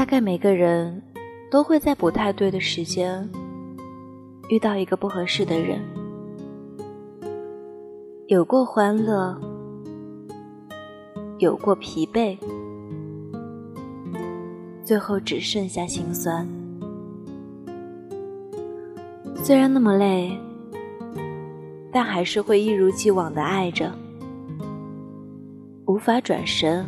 大概每个人都会在不太对的时间遇到一个不合适的人，有过欢乐，有过疲惫，最后只剩下心酸。虽然那么累，但还是会一如既往的爱着，无法转身。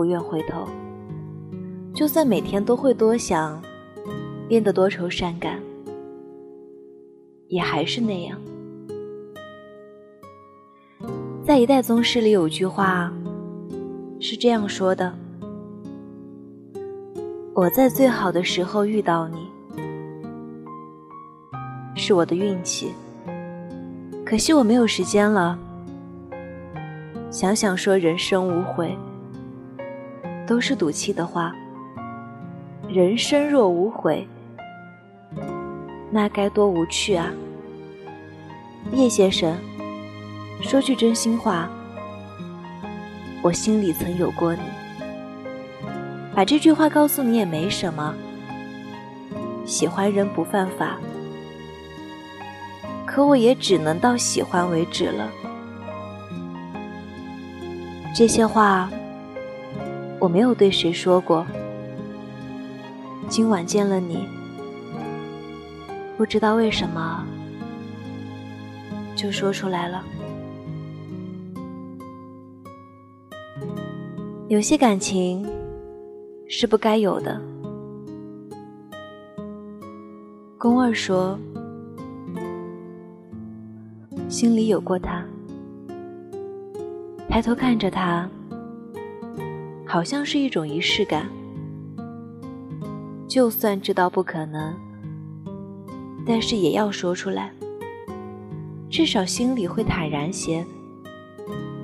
不愿回头，就算每天都会多想，变得多愁善感，也还是那样。在一代宗师里有句话是这样说的：“我在最好的时候遇到你，是我的运气。可惜我没有时间了。想想说人生无悔。”都是赌气的话。人生若无悔，那该多无趣啊！叶先生，说句真心话，我心里曾有过你。把这句话告诉你也没什么。喜欢人不犯法，可我也只能到喜欢为止了。这些话。我没有对谁说过，今晚见了你，不知道为什么就说出来了。有些感情是不该有的。宫二说，心里有过他，抬头看着他。好像是一种仪式感，就算知道不可能，但是也要说出来，至少心里会坦然些。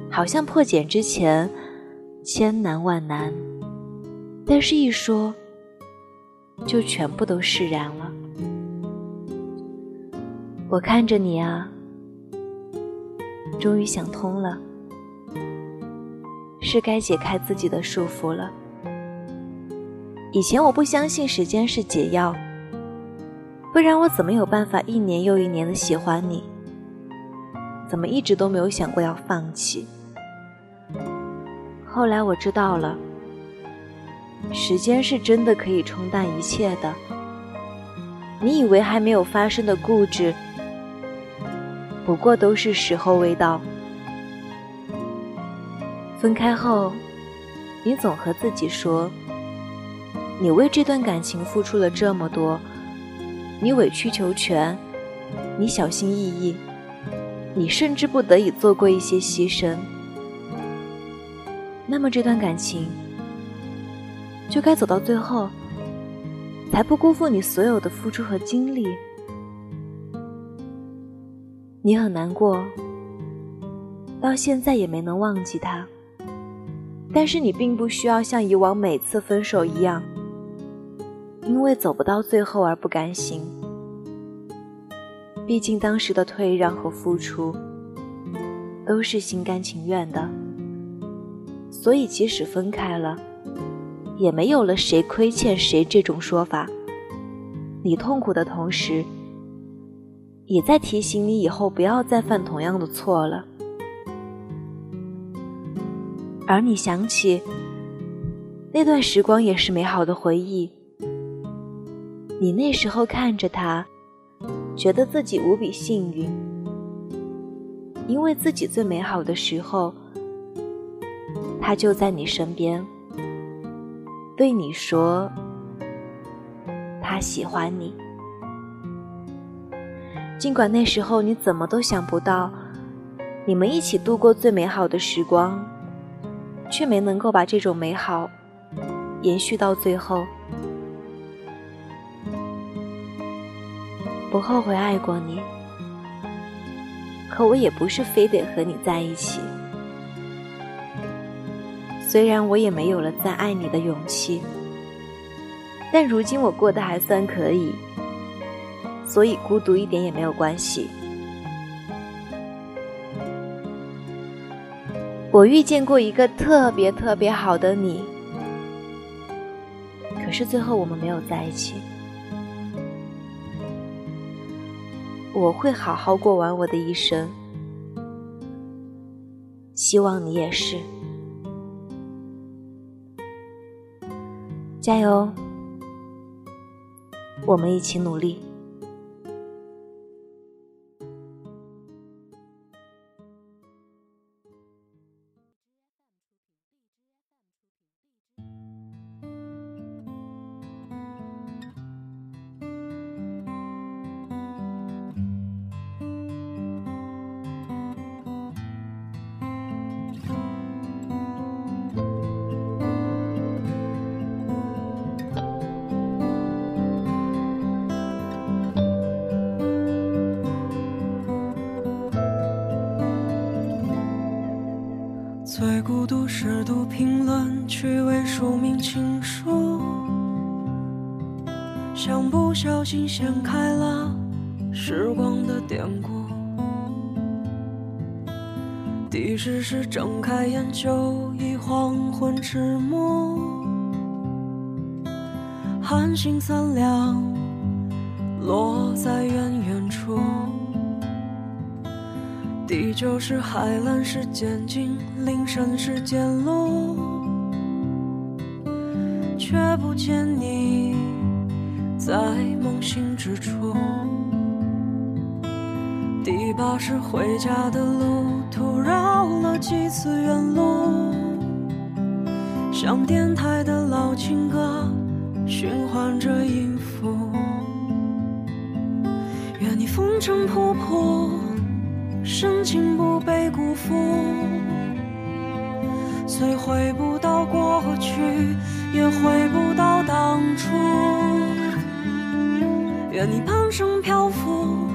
好像破茧之前千难万难，但是一说，就全部都释然了。我看着你啊，终于想通了。是该解开自己的束缚了。以前我不相信时间是解药，不然我怎么有办法一年又一年的喜欢你？怎么一直都没有想过要放弃？后来我知道了，时间是真的可以冲淡一切的。你以为还没有发生的固执，不过都是时候未到。分开后，你总和自己说：“你为这段感情付出了这么多，你委曲求全，你小心翼翼，你甚至不得已做过一些牺牲。那么这段感情就该走到最后，才不辜负你所有的付出和精力。你很难过，到现在也没能忘记他。”但是你并不需要像以往每次分手一样，因为走不到最后而不甘心。毕竟当时的退让和付出都是心甘情愿的，所以即使分开了，也没有了谁亏欠谁这种说法。你痛苦的同时，也在提醒你以后不要再犯同样的错了。而你想起那段时光，也是美好的回忆。你那时候看着他，觉得自己无比幸运，因为自己最美好的时候，他就在你身边，对你说他喜欢你。尽管那时候你怎么都想不到，你们一起度过最美好的时光。却没能够把这种美好延续到最后。不后悔爱过你，可我也不是非得和你在一起。虽然我也没有了再爱你的勇气，但如今我过得还算可以，所以孤独一点也没有关系。我遇见过一个特别特别好的你，可是最后我们没有在一起。我会好好过完我的一生，希望你也是。加油，我们一起努力。像不小心掀开了时光的典故。第十是睁开眼就已黄昏迟暮，寒星三两落在远远处。第九是海蓝是渐近，林深是渐露，却不见你在梦醒之处。第八是回家的路途绕了几次远路，像电台的老情歌循环着音符。愿你风尘仆仆。深情不被辜负，虽回不到过去，愿你半生漂浮，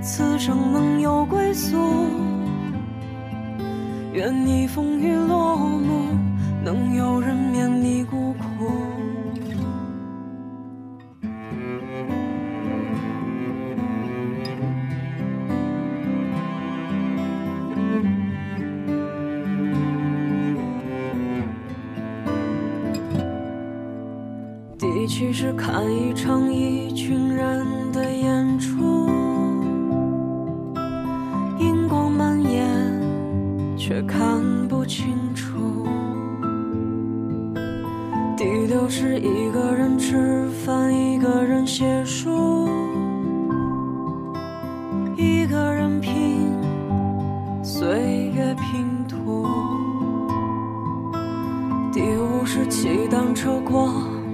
此生能有归宿。愿你风雨落幕，能有人免你其实看一场一群人的演出，荧光蔓延，却看不清楚。第六是一个人吃饭，一个人写书，一个人拼岁月拼图。第五是骑单车过。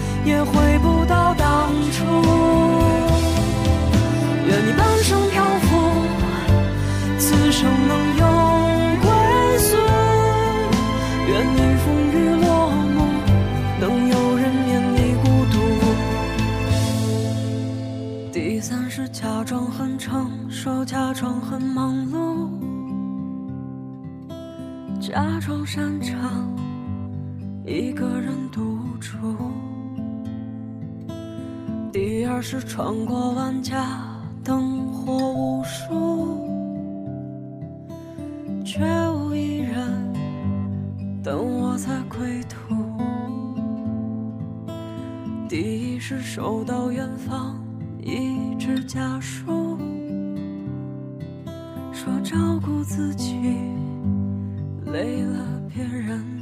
也回不到当初。愿你半生漂浮，此生能有归宿。愿你风雨落幕，能有人免你孤独。第三是假装很成熟，假装很忙碌，假装擅长一个人独是穿过万家灯火无数，却无一人等我在归途。第一是收到远方一纸家书，说照顾自己累了别人。